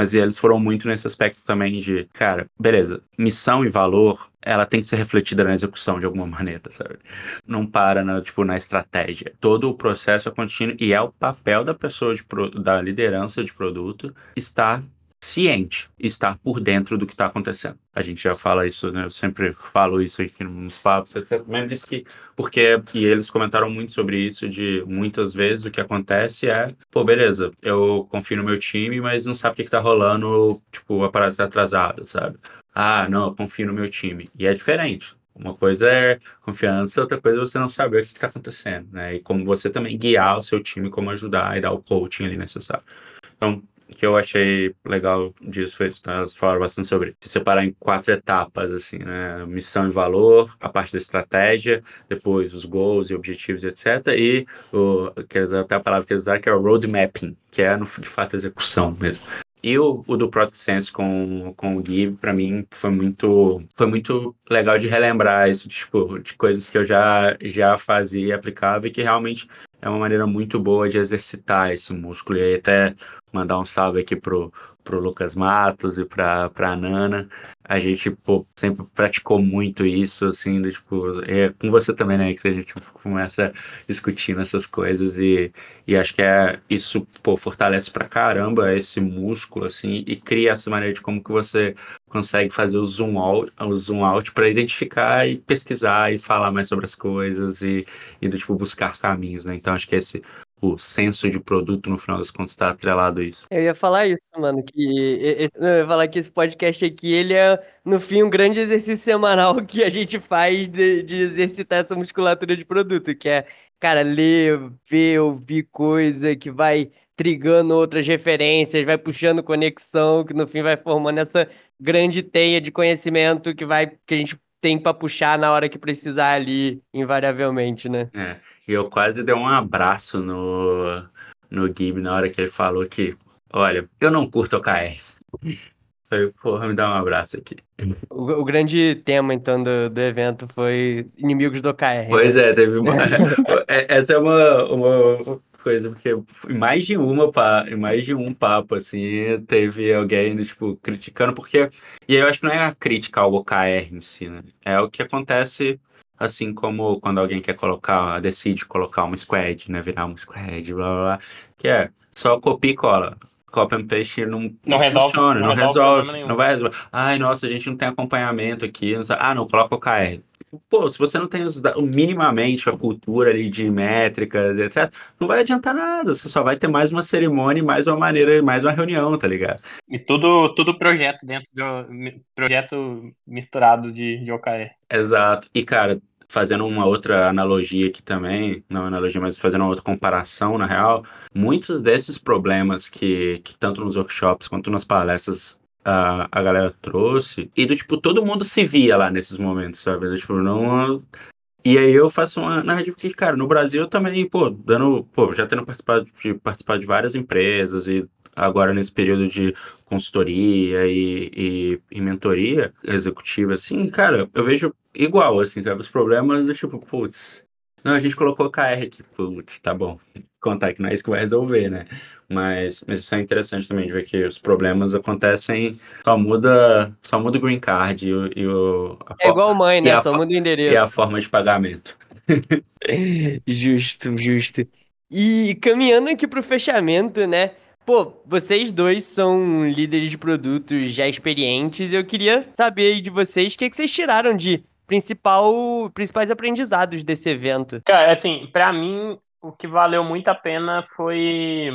Mas eles foram muito nesse aspecto também de, cara, beleza, missão e valor, ela tem que ser refletida na execução de alguma (laughs) maneira, sabe? Não para, na, tipo, na estratégia. Todo o processo é contínuo e é o papel da pessoa, de, da liderança de produto, estar ciente, estar por dentro do que está acontecendo. A gente já fala isso, né? Eu sempre falo isso aqui nos papos. Você também disse que, porque, e eles comentaram muito sobre isso, de muitas vezes o que acontece é, pô, beleza, eu confio no meu time, mas não sabe o que, está rolando, tipo, a parada tá atrasada, sabe? Ah, não, eu confio no meu time. E é diferente. Uma coisa é confiança, outra coisa é você não saber o que está acontecendo, né? E como você também guiar o seu time, como ajudar e dar o coaching ali necessário. Então, que eu achei legal disso foi tá? elas falaram bastante sobre se separar em quatro etapas assim né missão e valor a parte da estratégia depois os goals e objetivos etc e o que até a palavra que eles usaram que é o road mapping que é no de fato a execução mesmo e o, o, do Product Sense com, com o Give, para mim, foi muito, foi muito legal de relembrar isso, tipo, de coisas que eu já, já fazia e aplicava e que realmente é uma maneira muito boa de exercitar esse músculo. E aí até mandar um salve aqui pro, pro Lucas Matos e pra, pra Nana. A gente, pô, sempre praticou muito isso, assim, do, tipo, é, com você também, né, que a gente começa discutindo essas coisas e, e acho que é, isso, pô, fortalece pra caramba esse músculo, assim, e cria essa maneira de como que você consegue fazer o zoom out, o zoom out para identificar e pesquisar e falar mais sobre as coisas e, e do tipo buscar caminhos, né? Então acho que esse o senso de produto, no final das contas, está atrelado a isso. Eu ia falar isso, mano, que eu ia falar que esse podcast aqui, ele é, no fim, um grande exercício semanal (laughs) que a gente faz de, de exercitar essa musculatura de produto, que é, cara, ler, ver, ouvir coisa que vai trigando outras referências, vai puxando conexão, que no fim vai formando essa grande teia de conhecimento que vai que a gente tem para puxar na hora que precisar ali, invariavelmente, né? É, e eu quase dei um abraço no, no Gib na hora que ele falou que, olha, eu não curto OKRs. (laughs) Falei, porra, me dá um abraço aqui. O, o grande tema, então, do, do evento foi inimigos do OKR. Pois né? é, teve uma. (laughs) É, essa é uma, uma coisa, porque em mais de uma, em mais de um papo, assim, teve alguém, tipo, criticando, porque. E aí eu acho que não é a crítica ao OKR em si, né? É o que acontece, assim como quando alguém quer colocar, decide colocar uma squad, né? Virar uma squad, blá blá blá. Que é só copia e cola copy and paste não, não, não resolve, funciona, não, não resolve, resolve não vai resolver. Ai, nossa, a gente não tem acompanhamento aqui. Não. Ah, não, coloca o KR. Pô, se você não tem os, minimamente a cultura ali de métricas, etc., não vai adiantar nada. Você só vai ter mais uma cerimônia, mais uma maneira, mais uma reunião, tá ligado? E tudo, tudo projeto dentro do projeto misturado de, de OKR. Exato. E, cara, fazendo uma outra analogia aqui também, não analogia, mas fazendo uma outra comparação, na real, muitos desses problemas que, que tanto nos workshops quanto nas palestras a, a galera trouxe, e do tipo, todo mundo se via lá nesses momentos, sabe? Do, tipo, não. E aí eu faço uma narrativa que, cara, no Brasil também, pô, dando, pô, já tendo participado de, participado de várias empresas e agora nesse período de consultoria e, e, e, mentoria executiva, assim, cara, eu vejo igual, assim, sabe? Os problemas do tipo, putz, não, a gente colocou KR aqui, putz, tá bom. Contar que não é isso que vai resolver, né? Mas, mas isso é interessante também, de ver que os problemas acontecem, só muda, só muda o green card e o. E o é igual mãe, né? Só muda o endereço. E a forma de pagamento. (laughs) justo, justo. E caminhando aqui pro fechamento, né? Pô, vocês dois são líderes de produtos já experientes. Eu queria saber aí de vocês o que, que vocês tiraram de principal, principais aprendizados desse evento. Cara, assim, para mim o que valeu muito a pena foi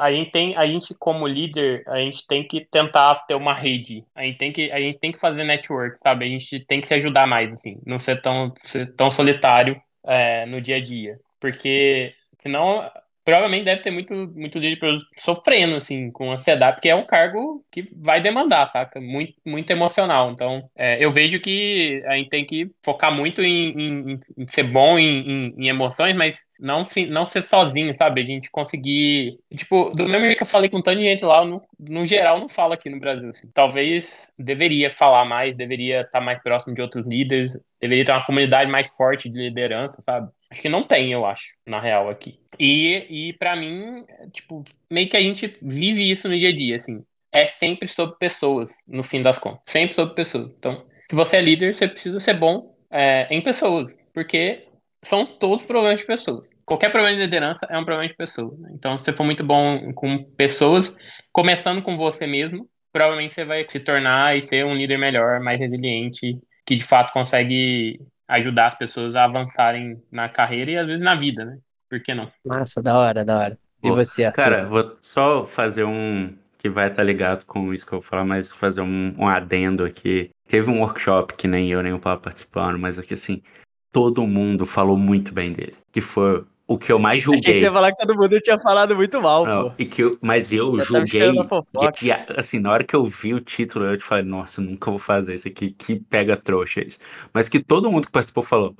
a gente tem a gente como líder a gente tem que tentar ter uma rede. A gente tem que a gente tem que fazer network sabe? A gente tem que se ajudar mais assim não ser tão ser tão solitário é, no dia a dia. Porque senão provavelmente deve ter muito, muito líder sofrendo, assim, com ansiedade, porque é um cargo que vai demandar, saca? Muito, muito emocional. Então, é, eu vejo que a gente tem que focar muito em, em, em ser bom em, em, emoções, mas não, se, não ser sozinho, sabe? A gente conseguir. Tipo, do mesmo jeito que eu falei com tanta gente lá, no, no geral, não falo aqui no Brasil. Assim. Talvez deveria falar mais, deveria estar mais próximo de outros líderes, deveria ter uma comunidade mais forte de liderança, sabe? Acho que não tem, eu acho, na real, aqui. E, e para mim, tipo, meio que a gente vive isso no dia a dia, assim. É sempre sobre pessoas, no fim das contas. Sempre sobre pessoas. Então, se você é líder, você precisa ser bom é, em pessoas. Porque são todos problemas de pessoas. Qualquer problema de liderança é um problema de pessoas. Né? Então, se você for muito bom com pessoas, começando com você mesmo, provavelmente você vai se tornar e ser um líder melhor, mais resiliente, que de fato consegue ajudar as pessoas a avançarem na carreira e às vezes na vida, né? Por que não? Nossa, da hora, da hora. E você, Arthur? Cara, vou só fazer um que vai estar ligado com isso que eu vou falar, mas fazer um, um adendo aqui. Teve um workshop que nem eu nem o Paulo participando, mas aqui assim, todo mundo falou muito bem dele. Que foi o que eu mais julguei. Achei que você ia falar que todo mundo tinha falado muito mal, não, pô. E que eu, mas eu, eu julguei. Que, assim, na hora que eu vi o título, eu te falei, nossa, nunca vou fazer isso aqui, que pega trouxa isso. Mas que todo mundo que participou falou.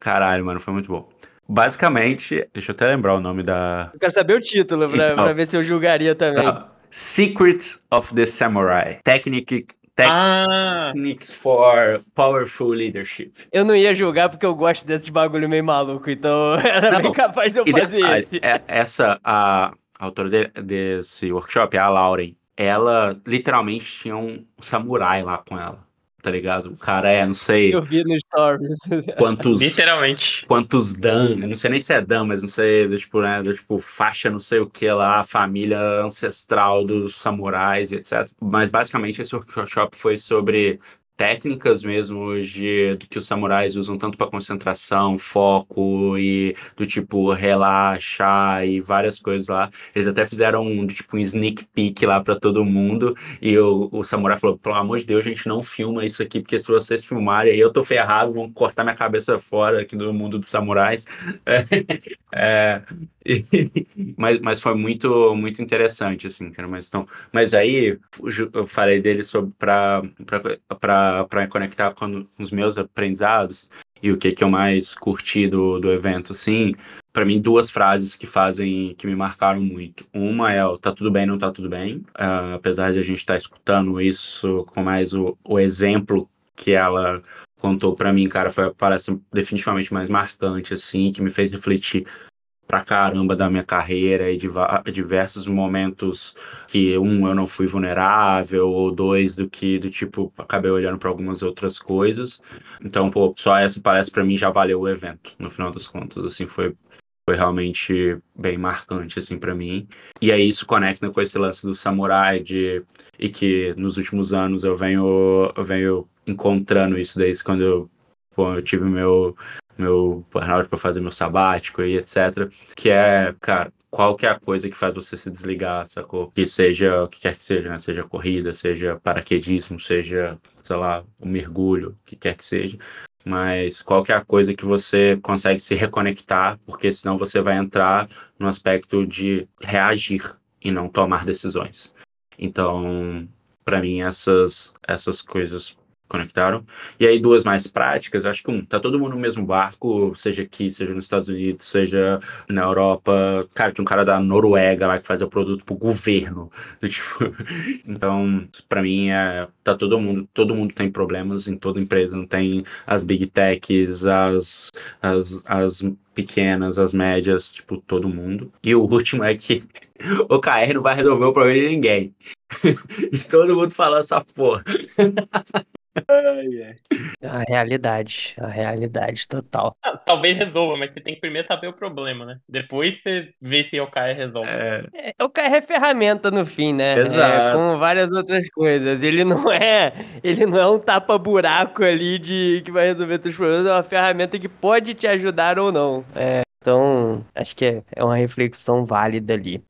Caralho, mano, foi muito bom. Basicamente, deixa eu até lembrar o nome da. Eu quero saber o título pra, então, pra ver se eu julgaria também. Secrets of the Samurai. Technique Techniques ah. for Powerful Leadership. Eu não ia julgar porque eu gosto desses bagulho meio maluco, então (laughs) era não, bem capaz de eu fazer detalhe, esse. É, essa, a, a autora de, desse workshop, a Lauren, ela literalmente tinha um samurai lá com ela tá ligado? O cara é, não sei. Eu vi no Stories. Quantos. Literalmente. Quantos Dan, eu não sei nem se é Dan, mas não sei, tipo, né? Tipo, faixa, não sei o que lá, família ancestral dos samurais, etc. Mas basicamente esse workshop foi sobre técnicas mesmo hoje do que os samurais usam tanto para concentração, foco e do tipo relaxar e várias coisas lá. Eles até fizeram um tipo um sneak peek lá para todo mundo e o, o samurai falou: "Pelo amor de Deus, a gente não filma isso aqui porque se vocês filmarem aí eu tô ferrado, vão cortar minha cabeça fora aqui do mundo dos samurais". (laughs) É, (laughs) mas, mas foi muito muito interessante assim, cara, mas então, mas aí eu falei dele sobre para para conectar com os meus aprendizados e o que, que eu mais curti do, do evento, assim, para mim, duas frases que fazem, que me marcaram muito. Uma é o tá tudo bem, não tá tudo bem, uh, apesar de a gente estar tá escutando isso com mais o, o exemplo que ela contou para mim, cara, foi, parece definitivamente mais marcante, assim, que me fez refletir pra caramba da minha carreira e de diversos momentos que um eu não fui vulnerável ou dois do que do tipo acabei olhando para algumas outras coisas. Então, pô, só essa palestra para mim já valeu o evento, no final das contas, assim, foi foi realmente bem marcante assim para mim. E aí isso conecta com esse lance do samurai de e que nos últimos anos eu venho eu venho encontrando isso desde quando eu, pô, eu tive meu meu burnout para fazer meu sabático e etc. Que é, cara, qual que é a coisa que faz você se desligar, sacou? Que seja o que quer que seja, né? Seja corrida, seja paraquedismo, seja, sei lá, um mergulho, o que quer que seja. Mas qual que é a coisa que você consegue se reconectar, porque senão você vai entrar no aspecto de reagir e não tomar decisões. Então, para mim, essas, essas coisas conectaram. E aí duas mais práticas, acho que um, tá todo mundo no mesmo barco, seja aqui, seja nos Estados Unidos, seja na Europa. Cara, tinha um cara da Noruega lá que fazia o produto pro governo. (laughs) Tipo, então, para mim é tá todo mundo, todo mundo tem problemas em toda empresa, não tem as big techs, as as, as pequenas, as médias, tipo, todo mundo. E o último é que (laughs) o KR não vai resolver o problema de ninguém. (laughs) e todo mundo falando essa porra. A realidade, a realidade total. Ah, talvez resolva, mas você tem que primeiro saber o problema, né? Depois você vê se o KR resolve. É, É, o KR é ferramenta no fim, né? Exato. É, como várias outras coisas. Ele não (laughs) é, ele não é um tapa-buraco ali de que vai resolver seus problemas, é uma ferramenta que pode te ajudar ou não. É, então, acho que é, é uma reflexão válida ali.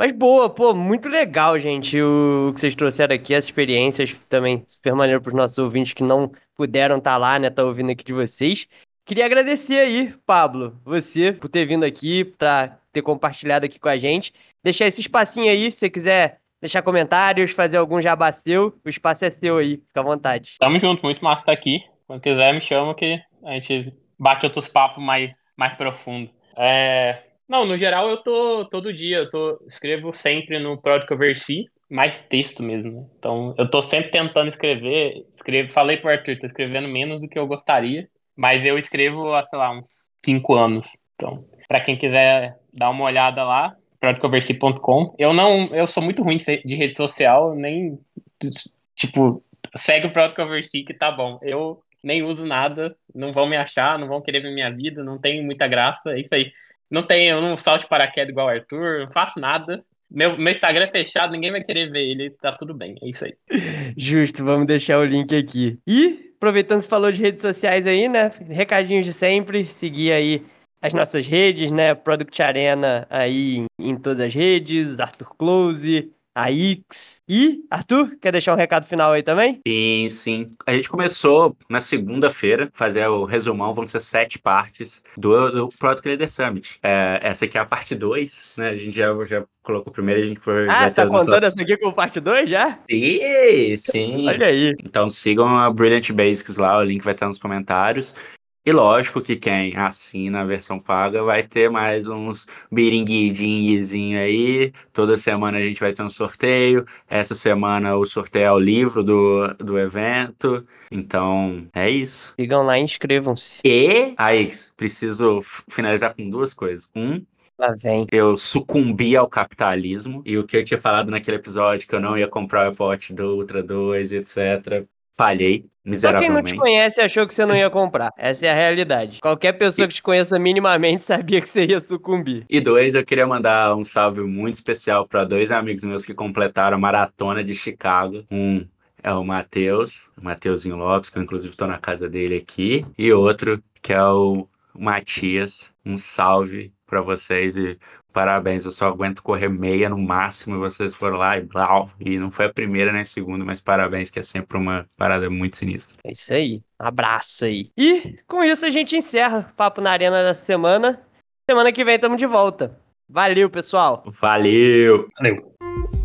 Mas boa, pô, muito legal, gente, o que vocês trouxeram aqui, as experiências também super maneiro para os nossos ouvintes que não puderam estar lá, né, tá ouvindo aqui de vocês. Queria agradecer aí, Pablo, você, por ter vindo aqui, pra ter compartilhado aqui com a gente. Deixar esse espacinho aí, se você quiser deixar comentários, fazer algum jabá seu, o espaço é seu aí, fica à vontade. Tamo junto, muito massa estar aqui. Quando quiser, me chama que a gente bate outros papos mais, mais profundo. É... Não, no geral eu tô todo dia, eu tô escrevo sempre no Product Conversi, mais texto mesmo. né? Então eu tô sempre tentando escrever, escrevo, falei pro Arthur, tô escrevendo menos do que eu gostaria, mas eu escrevo há, sei lá, uns 5 anos. Então, pra quem quiser dar uma olhada lá, productconversi.com. Eu não, eu sou muito ruim de, de rede social, nem tipo, segue o Product Conversi que tá bom. Eu nem uso nada, não vão me achar, não vão querer ver minha vida, não tem muita graça, é isso aí. Não tem, eu não salto paraquedas igual o Arthur, não faço nada. Meu, meu Instagram é fechado, ninguém vai querer ver ele, tá tudo bem, é isso aí. (laughs) Justo, vamos deixar o link aqui. E, aproveitando que falou de redes sociais aí, né? Recadinhos de sempre, seguir aí as nossas redes, né? Product Arena aí em, em todas as redes, Arthur Close, a X. E, Arthur, quer deixar um recado final aí também? Sim, sim. A gente começou na segunda-feira, fazer o resumão, vão ser sete partes do, do Product Leader Summit. É, essa aqui é a parte 2, né? A gente já, já colocou primeiro, a gente foi. Ah, você tá contando essa aqui como parte 2 já? Sim, sim. Olha aí. Então sigam a Brilliant Basics lá, o link vai estar nos comentários. E lógico que quem assina a versão paga vai ter mais uns biringuidinhozinho aí. Toda semana a gente vai ter um sorteio. Essa semana o sorteio é o livro do, do evento. Então é isso. Sigam lá e inscrevam-se. E, Aix, preciso finalizar com duas coisas. Um, Lá vem. eu sucumbi ao capitalismo. E o que eu tinha falado naquele episódio, que eu não ia comprar o iPod do Ultra 2, etc. Falhei Só quem não te conhece achou que você não ia comprar. Essa é a realidade. Qualquer pessoa que te conheça minimamente (laughs) sabia que você ia sucumbir. E dois, eu queria mandar um salve muito especial para dois amigos meus que completaram a maratona de Chicago. Um é o Matheus, o Mateuzinho Lopes, que eu inclusive estou na casa dele aqui. E outro que é o Matias. Um salve para vocês e parabéns. Eu só aguento correr meia no máximo e vocês foram lá e blau. E não foi a primeira nem a segunda, mas parabéns, que é sempre uma parada muito sinistra. É isso aí. Um abraço aí. E com isso a gente encerra o Papo na Arena dessa semana. Semana que vem estamos de volta. Valeu, pessoal. Valeu! Valeu.